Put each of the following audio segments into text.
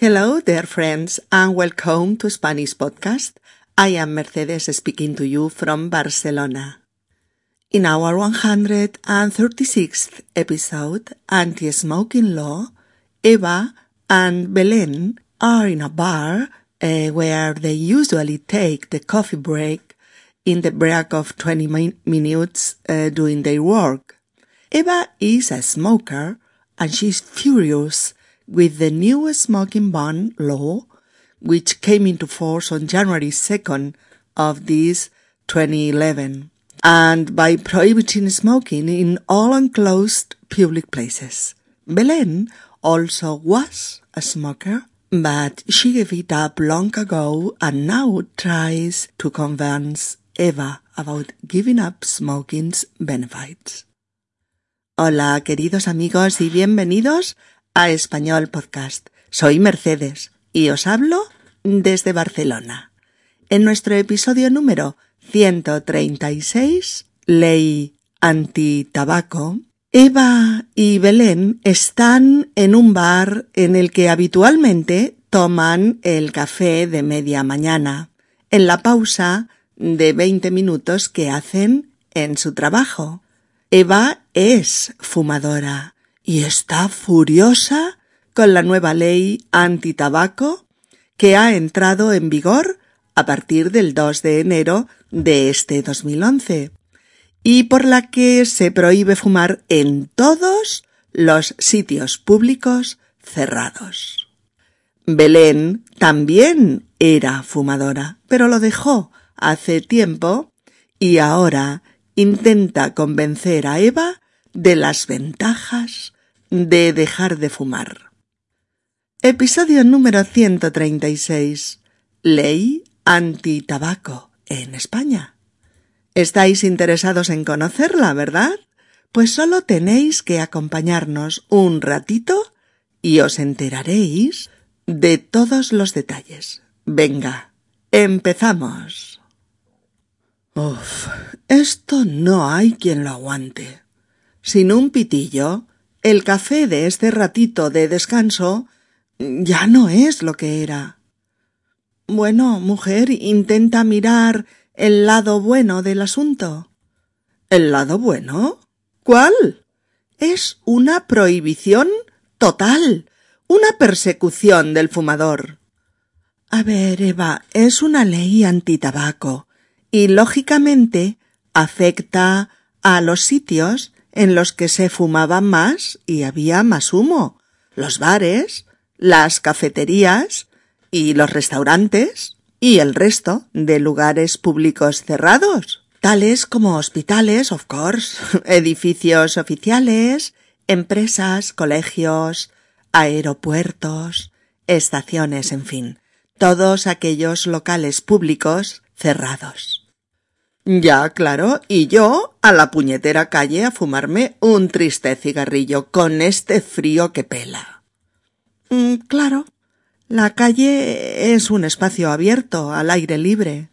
Hello, dear friends, and welcome to Spanish Podcast. I am Mercedes speaking to you from Barcelona. In our 136th episode, Anti-Smoking Law, Eva and Belen are in a bar uh, where they usually take the coffee break in the break of 20 min- minutes uh, doing their work. Eva is a smoker and she's furious with the new smoking ban law, which came into force on January 2nd of this 2011, and by prohibiting smoking in all enclosed public places. Belen also was a smoker, but she gave it up long ago and now tries to convince Eva about giving up smoking's benefits. Hola, queridos amigos y bienvenidos a Español Podcast. Soy Mercedes y os hablo desde Barcelona. En nuestro episodio número 136, Ley Anti-Tabaco, Eva y Belén están en un bar en el que habitualmente toman el café de media mañana, en la pausa de 20 minutos que hacen en su trabajo. Eva es fumadora y está furiosa con la nueva ley antitabaco que ha entrado en vigor a partir del 2 de enero de este 2011 y por la que se prohíbe fumar en todos los sitios públicos cerrados. Belén también era fumadora, pero lo dejó hace tiempo y ahora intenta convencer a Eva de las ventajas de dejar de fumar. Episodio número 136. Ley anti-tabaco en España. ¿Estáis interesados en conocerla, verdad? Pues solo tenéis que acompañarnos un ratito y os enteraréis de todos los detalles. Venga, empezamos. Uf, esto no hay quien lo aguante. Sin un pitillo, el café de este ratito de descanso ya no es lo que era. Bueno, mujer, intenta mirar el lado bueno del asunto. ¿El lado bueno? ¿Cuál? Es una prohibición total, una persecución del fumador. A ver, Eva, es una ley antitabaco y lógicamente afecta a los sitios en los que se fumaba más y había más humo, los bares, las cafeterías y los restaurantes y el resto de lugares públicos cerrados, tales como hospitales, of course, edificios oficiales, empresas, colegios, aeropuertos, estaciones, en fin, todos aquellos locales públicos cerrados. Ya, claro, y yo a la puñetera calle a fumarme un triste cigarrillo con este frío que pela. Mm, claro, la calle es un espacio abierto, al aire libre.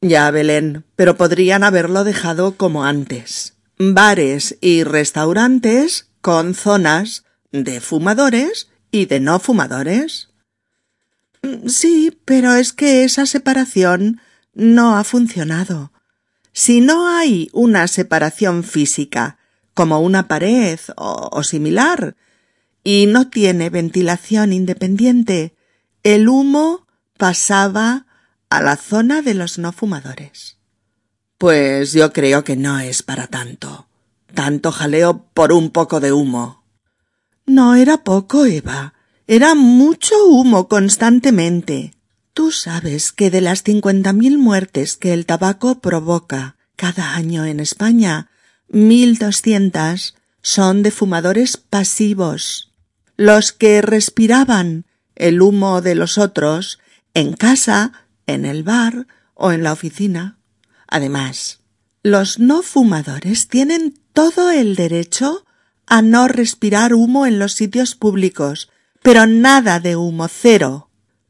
Ya, Belén, pero podrían haberlo dejado como antes. Bares y restaurantes con zonas de fumadores y de no fumadores. Mm, sí, pero es que esa separación no ha funcionado. Si no hay una separación física, como una pared o, similar, y no tiene ventilación independiente, el humo pasaba a la zona de los no fumadores. Pues yo creo que no es para tanto. Tanto jaleo por un poco de humo. No era poco, Eva. Era mucho humo constantemente. Tú sabes que de las cincuenta mil muertes que el tabaco provoca cada año en España, mil doscientas son de fumadores pasivos, los que respiraban el humo de los otros en casa, en el bar o en la oficina. Además, los no fumadores tienen todo el derecho a no respirar humo en los sitios públicos, pero nada de humo cero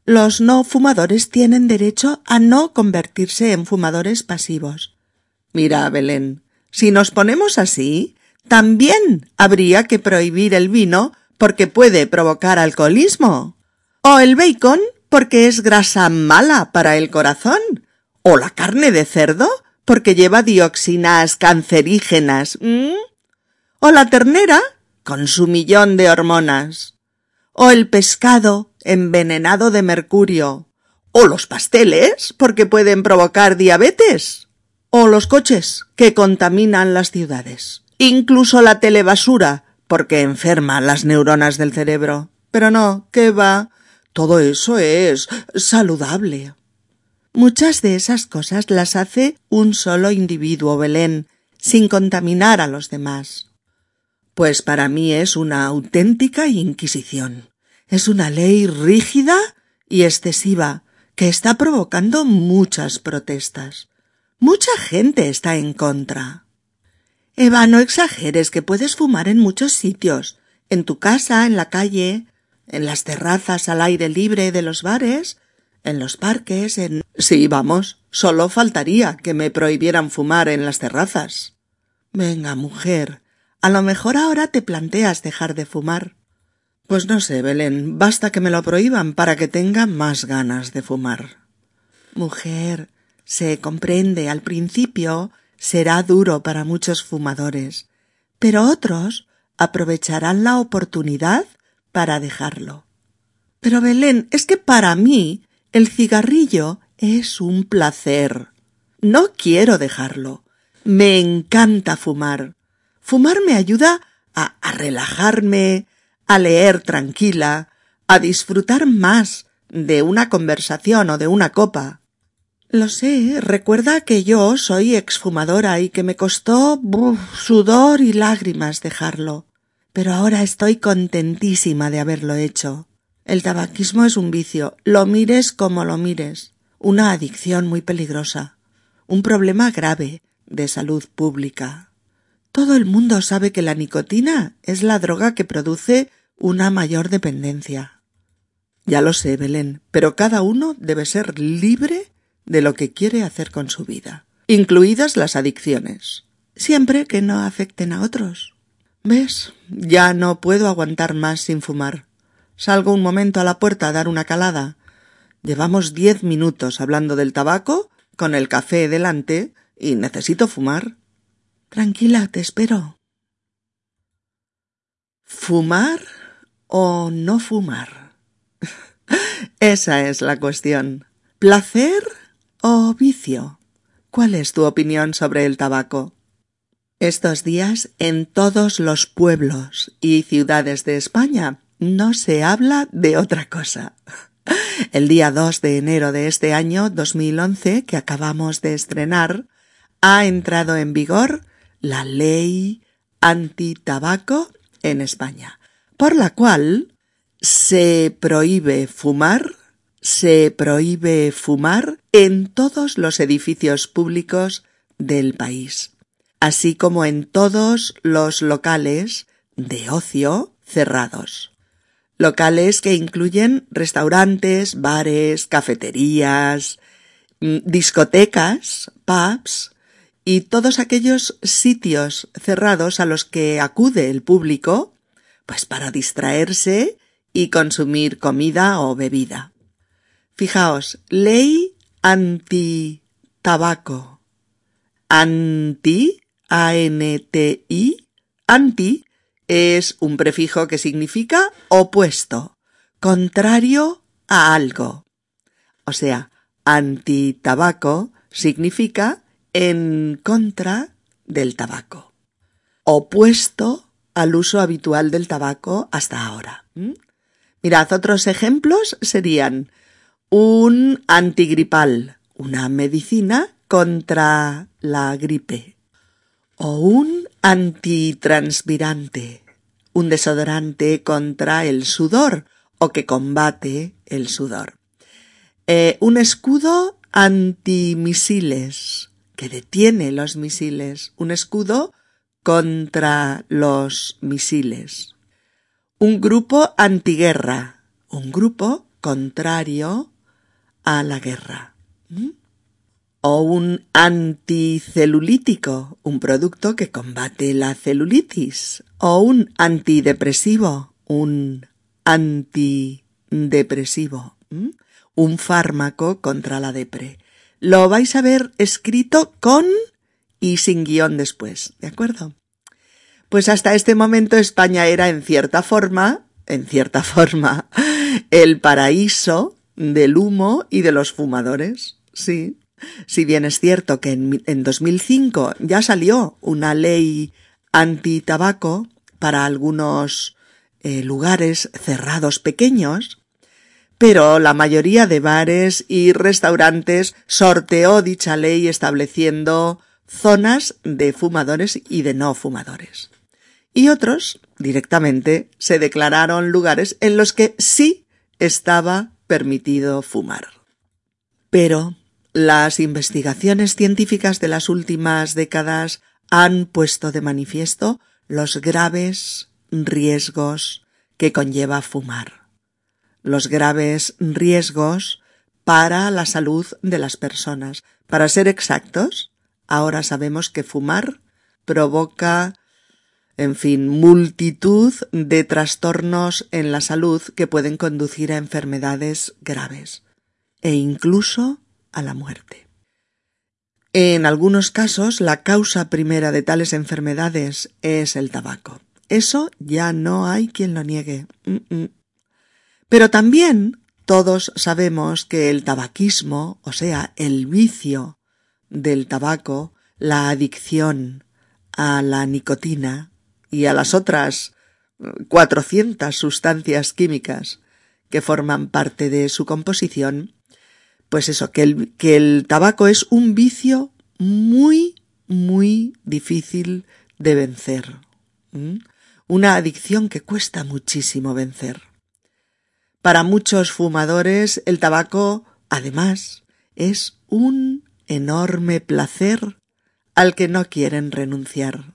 los no fumadores tienen derecho a no convertirse en fumadores pasivos. Mira, Belén, si nos ponemos así, también habría que prohibir el vino porque puede provocar alcoholismo. O el bacon porque es grasa mala para el corazón. O la carne de cerdo porque lleva dioxinas cancerígenas. O la ternera con su millón de hormonas. O el pescado envenenado de mercurio. O los pasteles porque pueden provocar diabetes. O los coches que contaminan las ciudades. Incluso la telebasura porque enferma las neuronas del cerebro. Pero no, ¿qué va? Todo eso es saludable. Muchas de esas cosas las hace un solo individuo, Belén, sin contaminar a los demás. Pues para mí es una auténtica inquisición. Es una ley rígida y excesiva que está provocando muchas protestas. Mucha gente está en contra. Eva, no exageres que puedes fumar en muchos sitios, en tu casa, en la calle, en las terrazas al aire libre de los bares, en los parques, en... Sí, vamos, solo faltaría que me prohibieran fumar en las terrazas. Venga, mujer, a lo mejor ahora te planteas dejar de fumar. Pues no sé, Belén, basta que me lo prohíban para que tenga más ganas de fumar. Mujer, se comprende al principio será duro para muchos fumadores, pero otros aprovecharán la oportunidad para dejarlo. Pero Belén, es que para mí el cigarrillo es un placer. No quiero dejarlo. Me encanta fumar. Fumar me ayuda a, a relajarme, a leer tranquila, a disfrutar más de una conversación o de una copa. Lo sé, recuerda que yo soy exfumadora y que me costó sudor y lágrimas dejarlo. Pero ahora estoy contentísima de haberlo hecho. El tabaquismo es un vicio, lo mires como lo mires, una adicción muy peligrosa, un problema grave de salud pública. Todo el mundo sabe que la nicotina es la droga que produce una mayor dependencia. Ya lo sé, Belén, pero cada uno debe ser libre de lo que quiere hacer con su vida, incluidas las adicciones, siempre que no afecten a otros. ¿Ves? Ya no puedo aguantar más sin fumar. Salgo un momento a la puerta a dar una calada. Llevamos diez minutos hablando del tabaco, con el café delante, y necesito fumar. Tranquila, te espero. ¿Fumar o no fumar? Esa es la cuestión. ¿Placer o vicio? ¿Cuál es tu opinión sobre el tabaco? Estos días en todos los pueblos y ciudades de España no se habla de otra cosa. El día 2 de enero de este año 2011 que acabamos de estrenar, ha entrado en vigor la ley anti-tabaco en España, por la cual se prohíbe fumar, se prohíbe fumar en todos los edificios públicos del país, así como en todos los locales de ocio cerrados. Locales que incluyen restaurantes, bares, cafeterías, mm, discotecas, pubs y todos aquellos sitios cerrados a los que acude el público, pues para distraerse y consumir comida o bebida. Fijaos, ley anti-tabaco. Anti, A-N-T-I, anti es un prefijo que significa opuesto, contrario a algo. O sea, anti-tabaco significa en contra del tabaco, opuesto al uso habitual del tabaco hasta ahora. Mirad, otros ejemplos serían un antigripal, una medicina contra la gripe, o un antitranspirante, un desodorante contra el sudor o que combate el sudor. Eh, un escudo antimisiles que detiene los misiles, un escudo contra los misiles. Un grupo antiguerra, un grupo contrario a la guerra. O un anticelulítico, un producto que combate la celulitis, o un antidepresivo, un anti antidepresivo, un fármaco contra la depre. Lo vais a ver escrito con y sin guion después, ¿de acuerdo? Pues hasta este momento España era en cierta forma, en cierta forma, el paraíso del humo y de los fumadores. Sí. Si bien es cierto que en, en 2005 ya salió una ley anti-tabaco para algunos eh, lugares cerrados pequeños, pero la mayoría de bares y restaurantes sorteó dicha ley estableciendo zonas de fumadores y de no fumadores. Y otros, directamente, se declararon lugares en los que sí estaba permitido fumar. Pero las investigaciones científicas de las últimas décadas han puesto de manifiesto los graves riesgos que conlleva fumar, los graves riesgos para la salud de las personas. Para ser exactos, ahora sabemos que fumar provoca, en fin, multitud de trastornos en la salud que pueden conducir a enfermedades graves e incluso a la muerte. En algunos casos, la causa primera de tales enfermedades es el tabaco. Eso ya no hay quien lo niegue. Pero también todos sabemos que el tabaquismo, o sea, el vicio del tabaco, la adicción a la nicotina y a las otras cuatrocientas sustancias químicas que forman parte de su composición, pues eso, que el, que el tabaco es un vicio muy, muy difícil de vencer. Una adicción que cuesta muchísimo vencer. Para muchos fumadores el tabaco, además, es un enorme placer al que no quieren renunciar.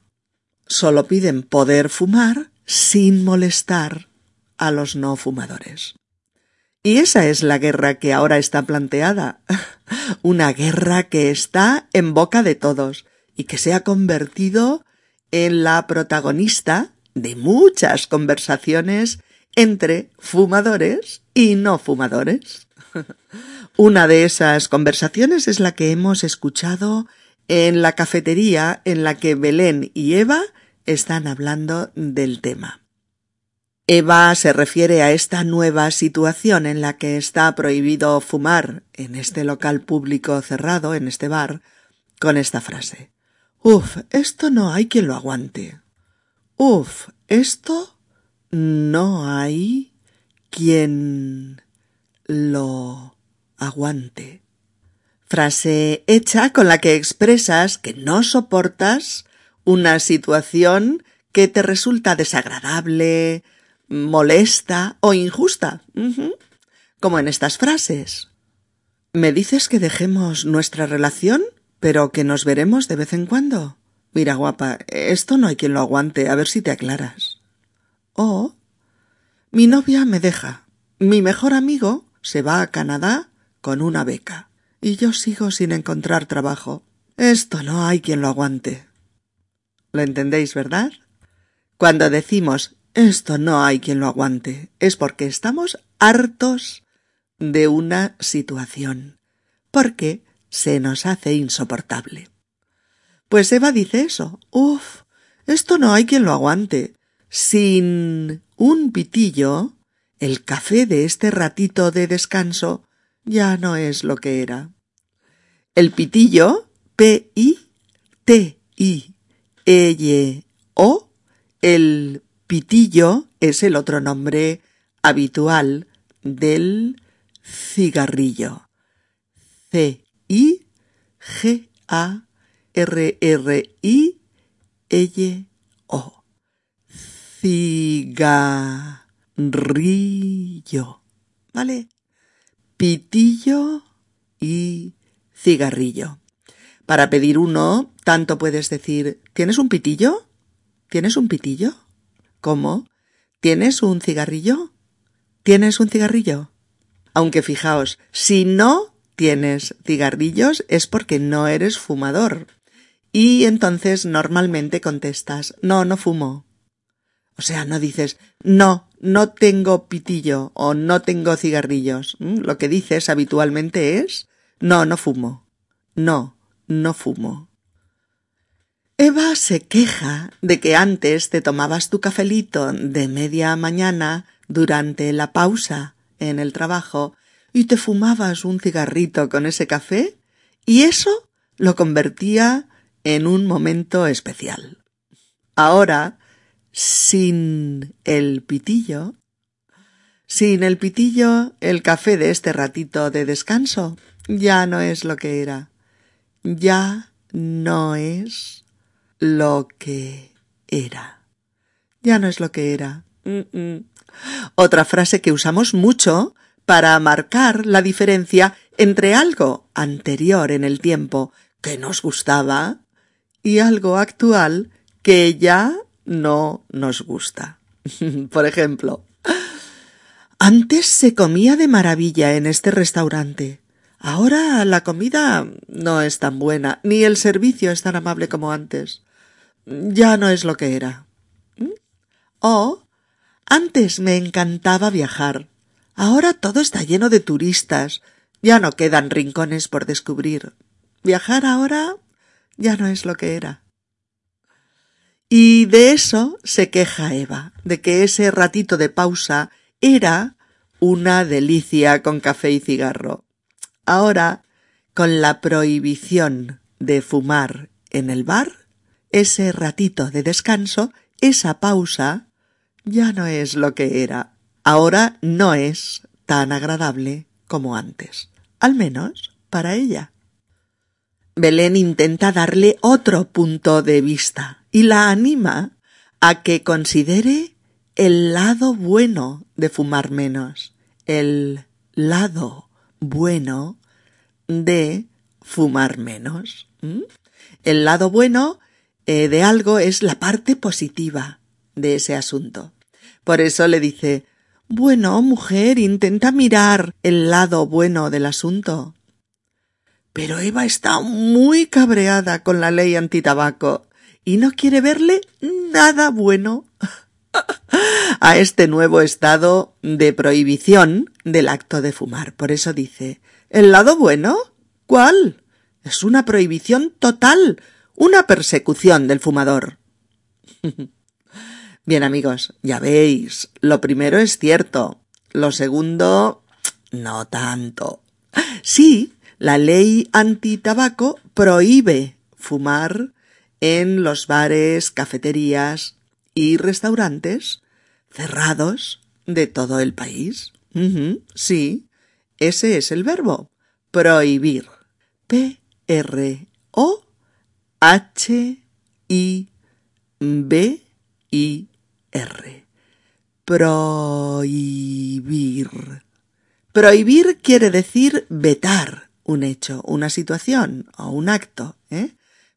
Solo piden poder fumar sin molestar a los no fumadores. Y esa es la guerra que ahora está planteada. Una guerra que está en boca de todos y que se ha convertido en la protagonista de muchas conversaciones entre fumadores y no fumadores. Una de esas conversaciones es la que hemos escuchado en la cafetería en la que Belén y Eva están hablando del tema. Eva se refiere a esta nueva situación en la que está prohibido fumar en este local público cerrado, en este bar, con esta frase. Uf, esto no hay quien lo aguante. Uf, esto no hay quien lo aguante. Frase hecha con la que expresas que no soportas una situación que te resulta desagradable, molesta o injusta. Como en estas frases. ¿Me dices que dejemos nuestra relación, pero que nos veremos de vez en cuando? Mira, guapa, esto no hay quien lo aguante, a ver si te aclaras. O mi novia me deja. Mi mejor amigo se va a Canadá con una beca. Y yo sigo sin encontrar trabajo. Esto no hay quien lo aguante. ¿Lo entendéis, verdad? Cuando decimos esto no hay quien lo aguante. Es porque estamos hartos de una situación. Porque se nos hace insoportable. Pues Eva dice eso. Uf, esto no hay quien lo aguante. Sin un pitillo, el café de este ratito de descanso ya no es lo que era. El pitillo, P-I-T-I-E-O, el pitillo es el otro nombre habitual del cigarrillo. C-I-G-A-R-R-I-L-O. Cigarrillo. ¿Vale? Pitillo y cigarrillo. Para pedir uno, tanto puedes decir ¿Tienes un pitillo? ¿Tienes un pitillo? ¿Cómo? ¿Tienes un cigarrillo? ¿Tienes un cigarrillo? Aunque fijaos, si no tienes cigarrillos es porque no eres fumador. Y entonces normalmente contestas, no, no fumo. O sea, no dices, no, no tengo pitillo o no tengo cigarrillos. ¿Mm? Lo que dices habitualmente es, no, no fumo. No, no fumo. Eva se queja de que antes te tomabas tu cafelito de media mañana durante la pausa en el trabajo y te fumabas un cigarrito con ese café y eso lo convertía en un momento especial. Ahora, sin el pitillo, sin el pitillo, el café de este ratito de descanso ya no es lo que era. Ya no es lo que era. Ya no es lo que era. Otra frase que usamos mucho para marcar la diferencia entre algo anterior en el tiempo que nos gustaba y algo actual que ya no nos gusta. Por ejemplo, antes se comía de maravilla en este restaurante. Ahora la comida no es tan buena, ni el servicio es tan amable como antes. Ya no es lo que era. ¿Mm? O antes me encantaba viajar. Ahora todo está lleno de turistas. Ya no quedan rincones por descubrir. Viajar ahora ya no es lo que era. Y de eso se queja Eva, de que ese ratito de pausa era una delicia con café y cigarro. Ahora, con la prohibición de fumar en el bar, ese ratito de descanso, esa pausa, ya no es lo que era. Ahora no es tan agradable como antes, al menos para ella. Belén intenta darle otro punto de vista y la anima a que considere el lado bueno de fumar menos, el lado bueno de fumar menos. El lado bueno eh, de algo es la parte positiva de ese asunto. Por eso le dice Bueno, mujer, intenta mirar el lado bueno del asunto. Pero Eva está muy cabreada con la ley antitabaco y no quiere verle nada bueno a este nuevo estado de prohibición del acto de fumar. Por eso dice ¿El lado bueno? ¿Cuál? Es una prohibición total, una persecución del fumador. Bien amigos, ya veis, lo primero es cierto, lo segundo no tanto. Sí, la ley antitabaco prohíbe fumar en los bares, cafeterías y restaurantes cerrados de todo el país. sí, ese es el verbo. Prohibir. P-R-O-H-I-B-I-R. Prohibir. Prohibir quiere decir vetar un hecho, una situación o un acto. ¿eh?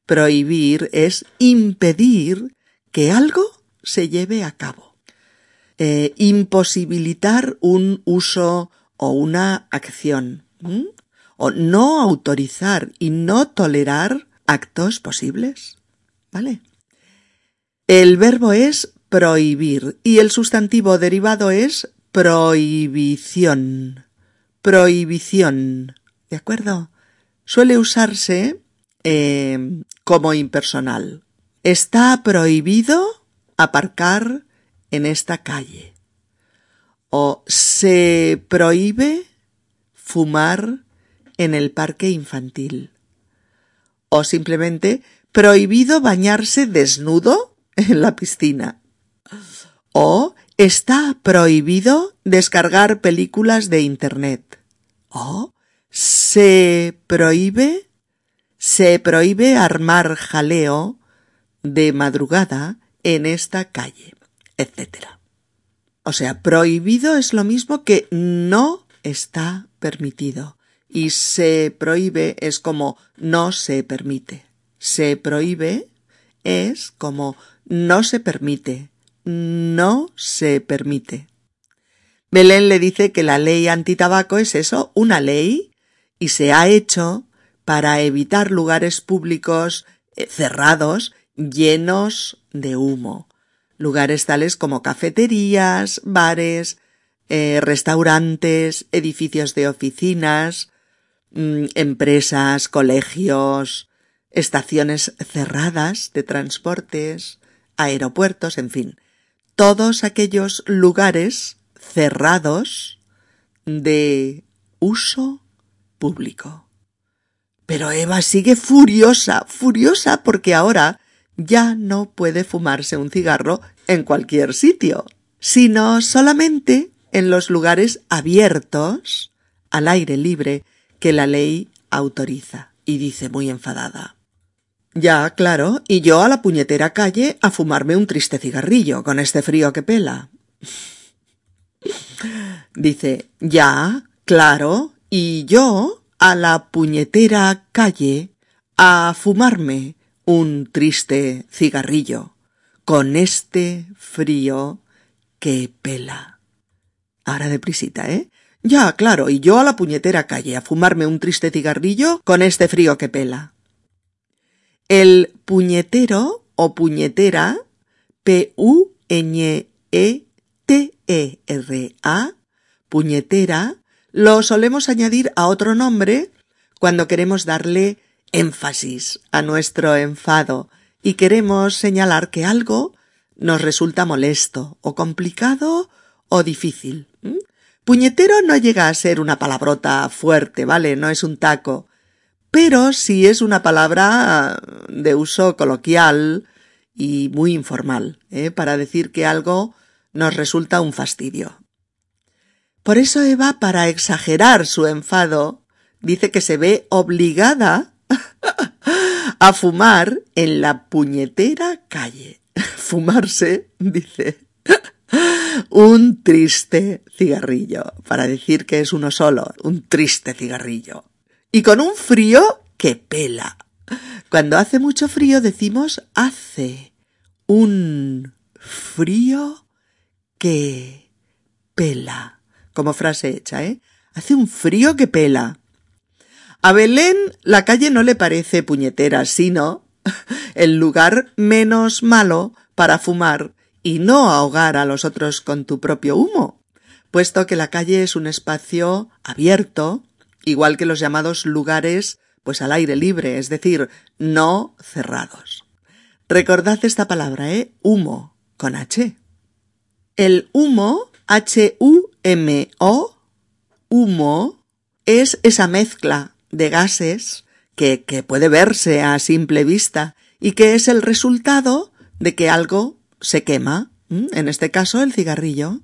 Prohibir es impedir que algo se lleve a cabo. Eh, imposibilitar un uso o una acción. O no autorizar y no tolerar actos posibles. ¿Vale? El verbo es prohibir y el sustantivo derivado es prohibición. Prohibición. ¿De acuerdo? Suele usarse eh, como impersonal. Está prohibido aparcar en esta calle. O se prohíbe fumar en el parque infantil. O simplemente prohibido bañarse desnudo en la piscina. O está prohibido descargar películas de Internet. O se prohíbe, se prohíbe armar jaleo de madrugada en esta calle, etc. O sea, prohibido es lo mismo que no está permitido. Y se prohíbe es como no se permite. Se prohíbe es como no se permite. No se permite. Belén le dice que la ley antitabaco es eso, una ley y se ha hecho para evitar lugares públicos eh, cerrados llenos de humo. lugares tales como cafeterías, bares, eh, restaurantes, edificios de oficinas, mm, empresas, colegios, estaciones cerradas de transportes, aeropuertos, en fin, todos aquellos lugares cerrados de uso público. Pero Eva sigue furiosa, furiosa porque ahora ya no puede fumarse un cigarro en cualquier sitio, sino solamente en los lugares abiertos, al aire libre, que la ley autoriza. Y dice muy enfadada. Ya, claro, y yo a la puñetera calle a fumarme un triste cigarrillo con este frío que pela. Dice, ya, claro, y yo a la puñetera calle a fumarme un triste cigarrillo con este frío que pela. Ahora deprisita, ¿eh? Ya, claro, y yo a la puñetera calle a fumarme un triste cigarrillo con este frío que pela. El puñetero o puñetera, P-U-Ñ-E-T-E-R-A, puñetera, lo solemos añadir a otro nombre cuando queremos darle énfasis a nuestro enfado y queremos señalar que algo nos resulta molesto o complicado o difícil. Puñetero no llega a ser una palabrota fuerte, ¿vale? No es un taco. Pero sí es una palabra de uso coloquial y muy informal, ¿eh? para decir que algo nos resulta un fastidio. Por eso Eva, para exagerar su enfado, dice que se ve obligada a fumar en la puñetera calle. Fumarse, dice, un triste cigarrillo, para decir que es uno solo, un triste cigarrillo. Y con un frío que pela. Cuando hace mucho frío decimos hace un frío que pela. Como frase hecha, ¿eh? Hace un frío que pela. A Belén la calle no le parece puñetera, sino el lugar menos malo para fumar y no ahogar a los otros con tu propio humo, puesto que la calle es un espacio abierto, igual que los llamados lugares pues al aire libre, es decir, no cerrados. Recordad esta palabra, ¿eh? Humo, con H. El humo, H-U-M-O, humo, es esa mezcla de gases que, que puede verse a simple vista y que es el resultado de que algo se quema, en este caso el cigarrillo.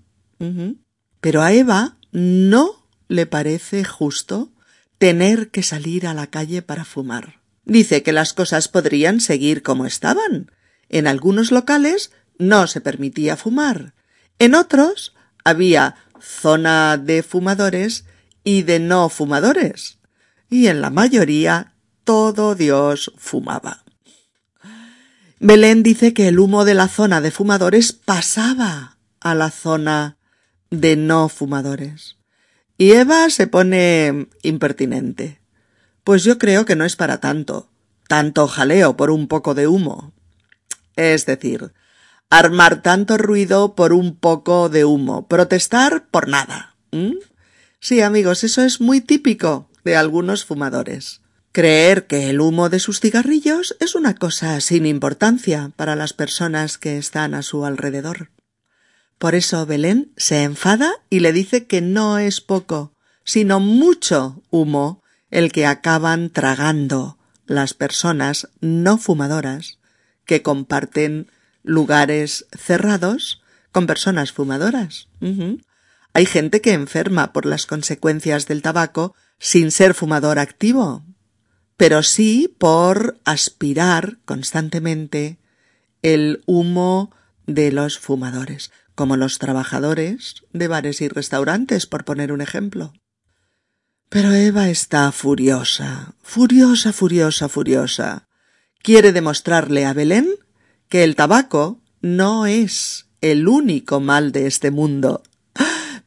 Pero a Eva no le parece justo tener que salir a la calle para fumar. Dice que las cosas podrían seguir como estaban. En algunos locales no se permitía fumar. En otros había zona de fumadores y de no fumadores. Y en la mayoría todo Dios fumaba. Belén dice que el humo de la zona de fumadores pasaba a la zona de no fumadores. Y Eva se pone impertinente. Pues yo creo que no es para tanto. Tanto jaleo por un poco de humo. Es decir, armar tanto ruido por un poco de humo, protestar por nada. Sí, amigos, eso es muy típico de algunos fumadores. Creer que el humo de sus cigarrillos es una cosa sin importancia para las personas que están a su alrededor. Por eso Belén se enfada y le dice que no es poco, sino mucho humo el que acaban tragando las personas no fumadoras que comparten lugares cerrados con personas fumadoras. Hay gente que enferma por las consecuencias del tabaco sin ser fumador activo, pero sí por aspirar constantemente el humo de los fumadores, como los trabajadores de bares y restaurantes, por poner un ejemplo. Pero Eva está furiosa, furiosa, furiosa, furiosa. Quiere demostrarle a Belén que el tabaco no es el único mal de este mundo,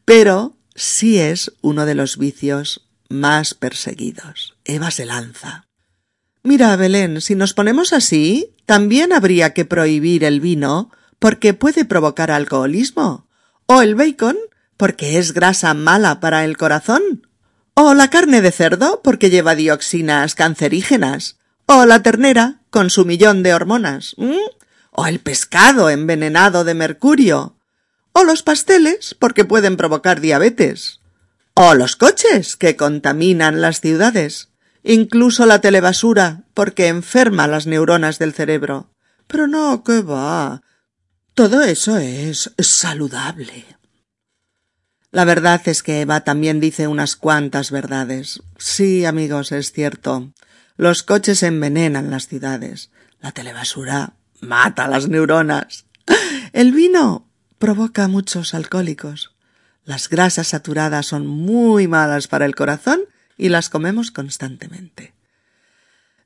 pero sí es uno de los vicios más perseguidos. Eva se lanza. Mira, Belén, si nos ponemos así, también habría que prohibir el vino porque puede provocar alcoholismo, o el bacon, porque es grasa mala para el corazón, o la carne de cerdo, porque lleva dioxinas cancerígenas, o la ternera, con su millón de hormonas, o el pescado envenenado de mercurio, o los pasteles, porque pueden provocar diabetes, o los coches, que contaminan las ciudades, incluso la telebasura, porque enferma las neuronas del cerebro. Pero no, que va. Todo eso es saludable. La verdad es que Eva también dice unas cuantas verdades. Sí, amigos, es cierto. Los coches envenenan las ciudades. La telebasura mata las neuronas. El vino provoca muchos alcohólicos. Las grasas saturadas son muy malas para el corazón y las comemos constantemente.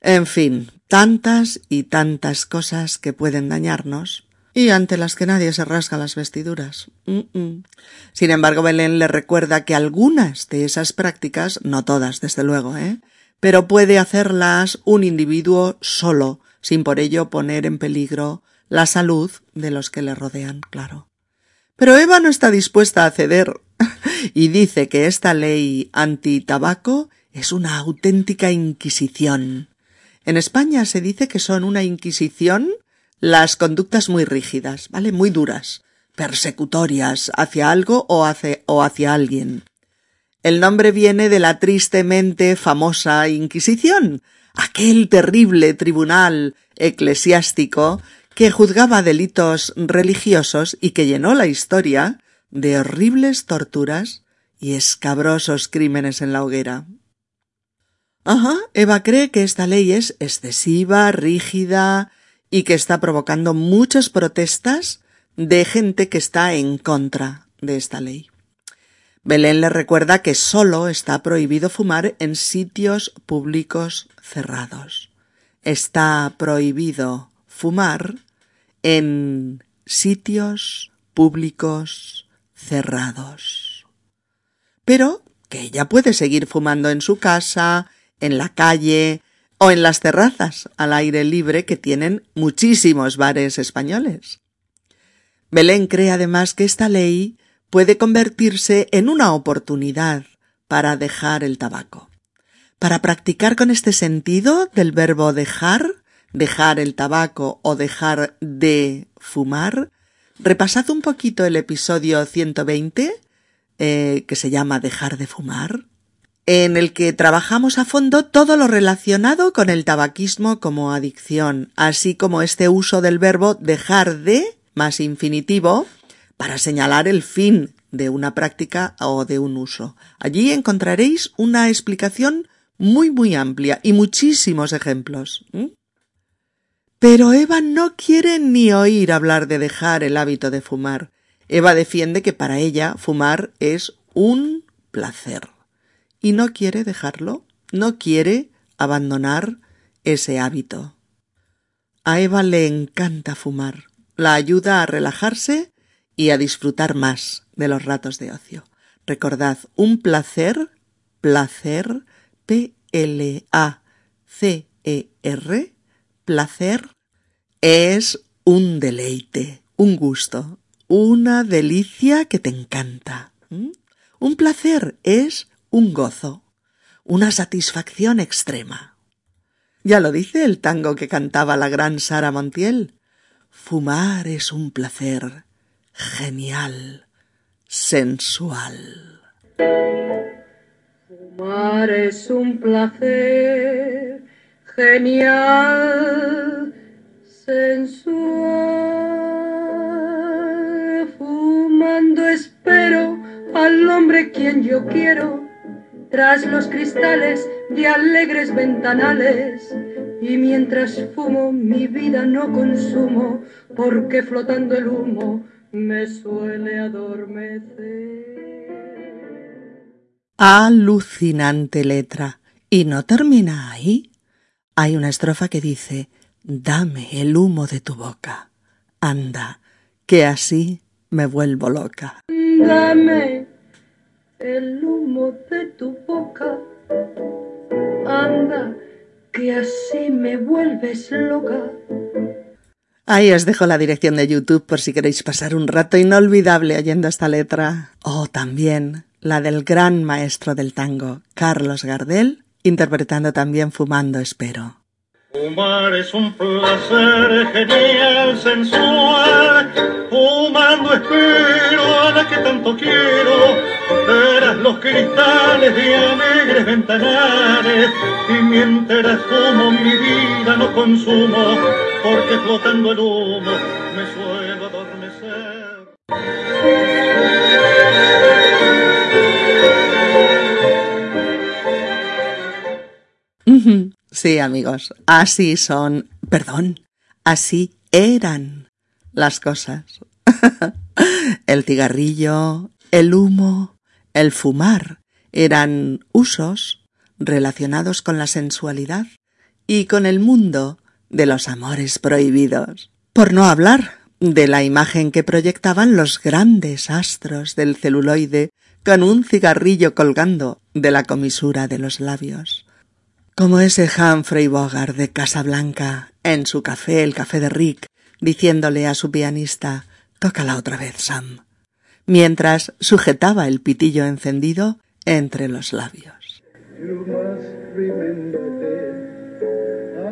En fin, tantas y tantas cosas que pueden dañarnos y ante las que nadie se rasga las vestiduras. Sin embargo, Belén le recuerda que algunas de esas prácticas, no todas, desde luego, ¿eh? pero puede hacerlas un individuo solo, sin por ello poner en peligro la salud de los que le rodean, claro. Pero Eva no está dispuesta a ceder y dice que esta ley anti-tabaco es una auténtica inquisición. En España se dice que son una inquisición las conductas muy rígidas, ¿vale? Muy duras, persecutorias hacia algo o hacia alguien. El nombre viene de la tristemente famosa Inquisición, aquel terrible tribunal eclesiástico que juzgaba delitos religiosos y que llenó la historia de horribles torturas y escabrosos crímenes en la hoguera. Ajá, Eva cree que esta ley es excesiva, rígida, y que está provocando muchas protestas de gente que está en contra de esta ley. Belén le recuerda que solo está prohibido fumar en sitios públicos cerrados. Está prohibido fumar en sitios públicos cerrados. Pero que ella puede seguir fumando en su casa, en la calle, o en las terrazas al aire libre que tienen muchísimos bares españoles. Belén cree además que esta ley puede convertirse en una oportunidad para dejar el tabaco. Para practicar con este sentido del verbo dejar, dejar el tabaco o dejar de fumar, repasad un poquito el episodio 120, eh, que se llama Dejar de fumar, en el que trabajamos a fondo todo lo relacionado con el tabaquismo como adicción, así como este uso del verbo dejar de más infinitivo para señalar el fin de una práctica o de un uso. Allí encontraréis una explicación muy muy amplia y muchísimos ejemplos. Pero Eva no quiere ni oír hablar de dejar el hábito de fumar. Eva defiende que para ella fumar es un placer y no quiere dejarlo, no quiere abandonar ese hábito. A Eva le encanta fumar, la ayuda a relajarse y a disfrutar más de los ratos de ocio. Recordad, un placer, placer, P-L-A-C-E-R, placer, es un deleite, un gusto, una delicia que te encanta. Un placer es un gozo, una satisfacción extrema. Ya lo dice el tango que cantaba la gran Sara Montiel. Fumar es un placer genial, sensual. Fumar es un placer genial, sensual. Fumando espero al hombre quien yo quiero tras los cristales de alegres ventanales y mientras fumo mi vida no consumo porque flotando el humo me suele adormecer. Alucinante letra. Y no termina ahí. Hay una estrofa que dice Dame el humo de tu boca. Anda, que así me vuelvo loca. Dame el humo de tu boca. Anda, que así me vuelves loca. Ahí os dejo la dirección de YouTube por si queréis pasar un rato inolvidable oyendo esta letra. O también la del gran maestro del tango, Carlos Gardel, interpretando también Fumando Espero. Fumar es un placer genial, sensual, fumando espero a la que tanto quiero. Verás los cristales de alegres ventanales y mientras fumo mi vida no consumo, porque flotando el humo me suelo adormecer. Sí, amigos, así son, perdón, así eran las cosas. el cigarrillo, el humo, el fumar eran usos relacionados con la sensualidad y con el mundo de los amores prohibidos. Por no hablar de la imagen que proyectaban los grandes astros del celuloide con un cigarrillo colgando de la comisura de los labios como ese Humphrey Bogart de Casablanca en su café, el café de Rick, diciéndole a su pianista Tócala otra vez, Sam, mientras sujetaba el pitillo encendido entre los labios.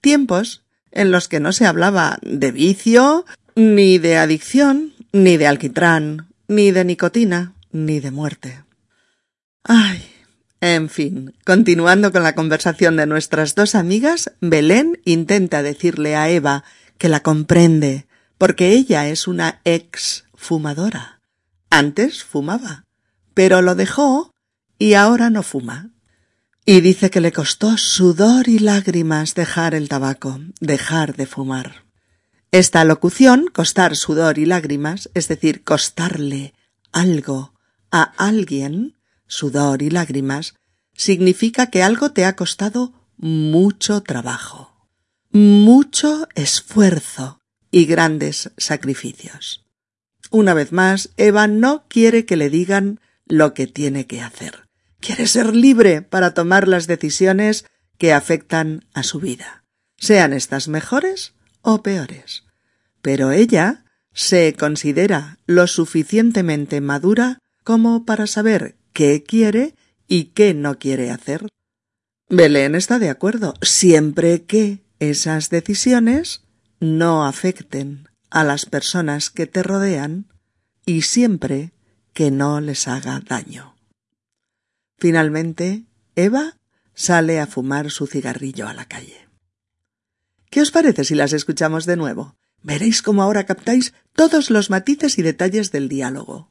Tiempos en los que no se hablaba de vicio, ni de adicción, ni de alquitrán, ni de nicotina, ni de muerte. Ay, en fin, continuando con la conversación de nuestras dos amigas, Belén intenta decirle a Eva que la comprende, porque ella es una ex fumadora. Antes fumaba, pero lo dejó y ahora no fuma. Y dice que le costó sudor y lágrimas dejar el tabaco, dejar de fumar. Esta locución, costar sudor y lágrimas, es decir, costarle algo a alguien, sudor y lágrimas, significa que algo te ha costado mucho trabajo, mucho esfuerzo, y grandes sacrificios. Una vez más, Eva no quiere que le digan lo que tiene que hacer. Quiere ser libre para tomar las decisiones que afectan a su vida, sean estas mejores o peores. Pero ella se considera lo suficientemente madura como para saber qué quiere y qué no quiere hacer. Belén está de acuerdo, siempre que esas decisiones no afecten a las personas que te rodean y siempre que no les haga daño. Finalmente, Eva sale a fumar su cigarrillo a la calle. ¿Qué os parece si las escuchamos de nuevo? Veréis cómo ahora captáis todos los matices y detalles del diálogo.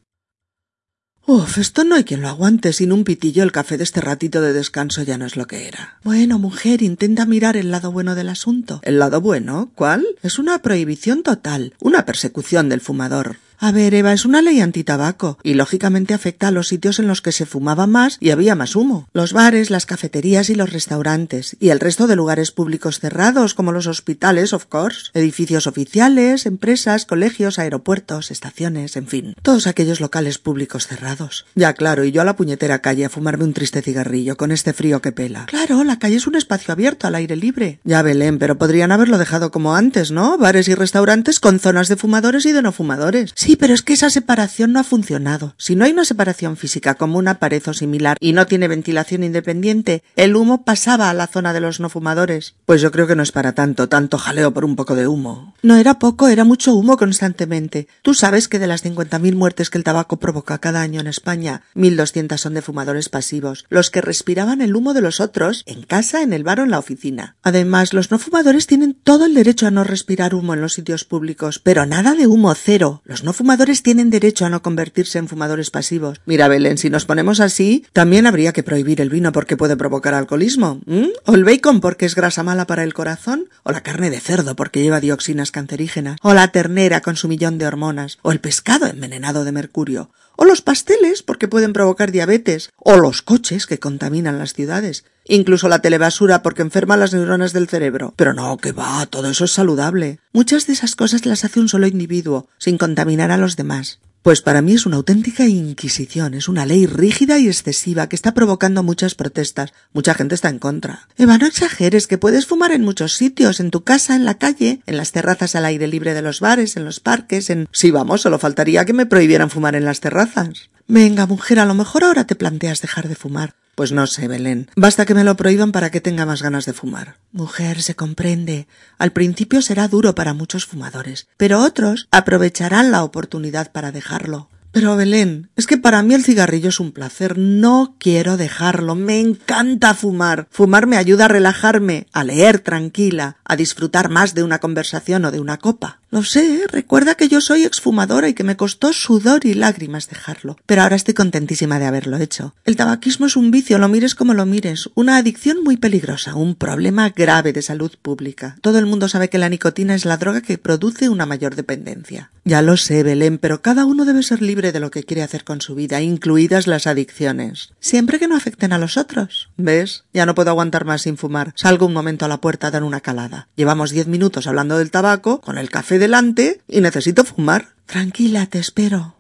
Uf, esto no hay quien lo aguante. Sin un pitillo el café de este ratito de descanso ya no es lo que era. Bueno, mujer, intenta mirar el lado bueno del asunto. ¿El lado bueno? ¿Cuál? Es una prohibición total, una persecución del fumador. A ver, Eva, es una ley antitabaco y lógicamente afecta a los sitios en los que se fumaba más y había más humo. Los bares, las cafeterías y los restaurantes y el resto de lugares públicos cerrados como los hospitales, of course, edificios oficiales, empresas, colegios, aeropuertos, estaciones, en fin, todos aquellos locales públicos cerrados. Ya claro, y yo a la puñetera calle a fumarme un triste cigarrillo con este frío que pela. Claro, la calle es un espacio abierto al aire libre. Ya Belén, pero podrían haberlo dejado como antes, ¿no? Bares y restaurantes con zonas de fumadores y de no fumadores. Sí, pero es que esa separación no ha funcionado. Si no hay una separación física como una pared o similar y no tiene ventilación independiente, el humo pasaba a la zona de los no fumadores. Pues yo creo que no es para tanto, tanto jaleo por un poco de humo. No era poco, era mucho humo constantemente. Tú sabes que de las 50.000 muertes que el tabaco provoca cada año en España, 1.200 son de fumadores pasivos, los que respiraban el humo de los otros, en casa, en el bar o en la oficina. Además, los no fumadores tienen todo el derecho a no respirar humo en los sitios públicos, pero nada de humo cero. Los no fumadores tienen derecho a no convertirse en fumadores pasivos. Mira, Belén, si nos ponemos así, también habría que prohibir el vino porque puede provocar alcoholismo. O el bacon porque es grasa mala para el corazón. O la carne de cerdo porque lleva dioxinas cancerígenas. O la ternera con su millón de hormonas. O el pescado envenenado de mercurio. O los pasteles porque pueden provocar diabetes. O los coches que contaminan las ciudades incluso la telebasura porque enferma las neuronas del cerebro. Pero no, que va, todo eso es saludable. Muchas de esas cosas las hace un solo individuo, sin contaminar a los demás. Pues para mí es una auténtica inquisición, es una ley rígida y excesiva que está provocando muchas protestas. Mucha gente está en contra. Eva, no exageres que puedes fumar en muchos sitios, en tu casa, en la calle, en las terrazas al aire libre de los bares, en los parques, en... Sí, vamos, solo faltaría que me prohibieran fumar en las terrazas. Venga, mujer, a lo mejor ahora te planteas dejar de fumar. Pues no sé, Belén. Basta que me lo prohíban para que tenga más ganas de fumar. Mujer, se comprende. Al principio será duro para muchos fumadores, pero otros aprovecharán la oportunidad para dejarlo. Pero Belén, es que para mí el cigarrillo es un placer. No quiero dejarlo. Me encanta fumar. Fumar me ayuda a relajarme, a leer tranquila, a disfrutar más de una conversación o de una copa. Lo sé, recuerda que yo soy exfumadora y que me costó sudor y lágrimas dejarlo, pero ahora estoy contentísima de haberlo hecho. El tabaquismo es un vicio, lo mires como lo mires, una adicción muy peligrosa, un problema grave de salud pública. Todo el mundo sabe que la nicotina es la droga que produce una mayor dependencia. Ya lo sé, Belén, pero cada uno debe ser libre de lo que quiere hacer con su vida, incluidas las adicciones. Siempre que no afecten a los otros. ¿Ves? Ya no puedo aguantar más sin fumar. Salgo un momento a la puerta a dar una calada. Llevamos diez minutos hablando del tabaco, con el café delante, y necesito fumar. Tranquila, te espero.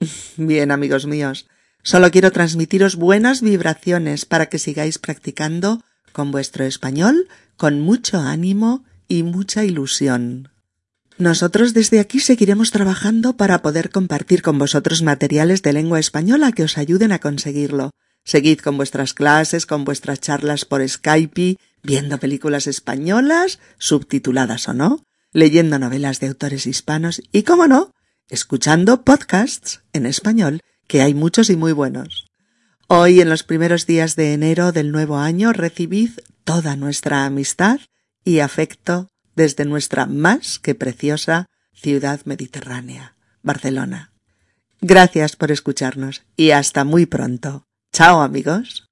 Bien, amigos míos. Solo quiero transmitiros buenas vibraciones para que sigáis practicando con vuestro español con mucho ánimo y mucha ilusión. Nosotros desde aquí seguiremos trabajando para poder compartir con vosotros materiales de lengua española que os ayuden a conseguirlo. Seguid con vuestras clases, con vuestras charlas por Skype, viendo películas españolas, subtituladas o no, leyendo novelas de autores hispanos y, como no, escuchando podcasts en español, que hay muchos y muy buenos. Hoy, en los primeros días de enero del nuevo año, recibid toda nuestra amistad y afecto desde nuestra más que preciosa ciudad mediterránea, Barcelona. Gracias por escucharnos y hasta muy pronto. Chao amigos.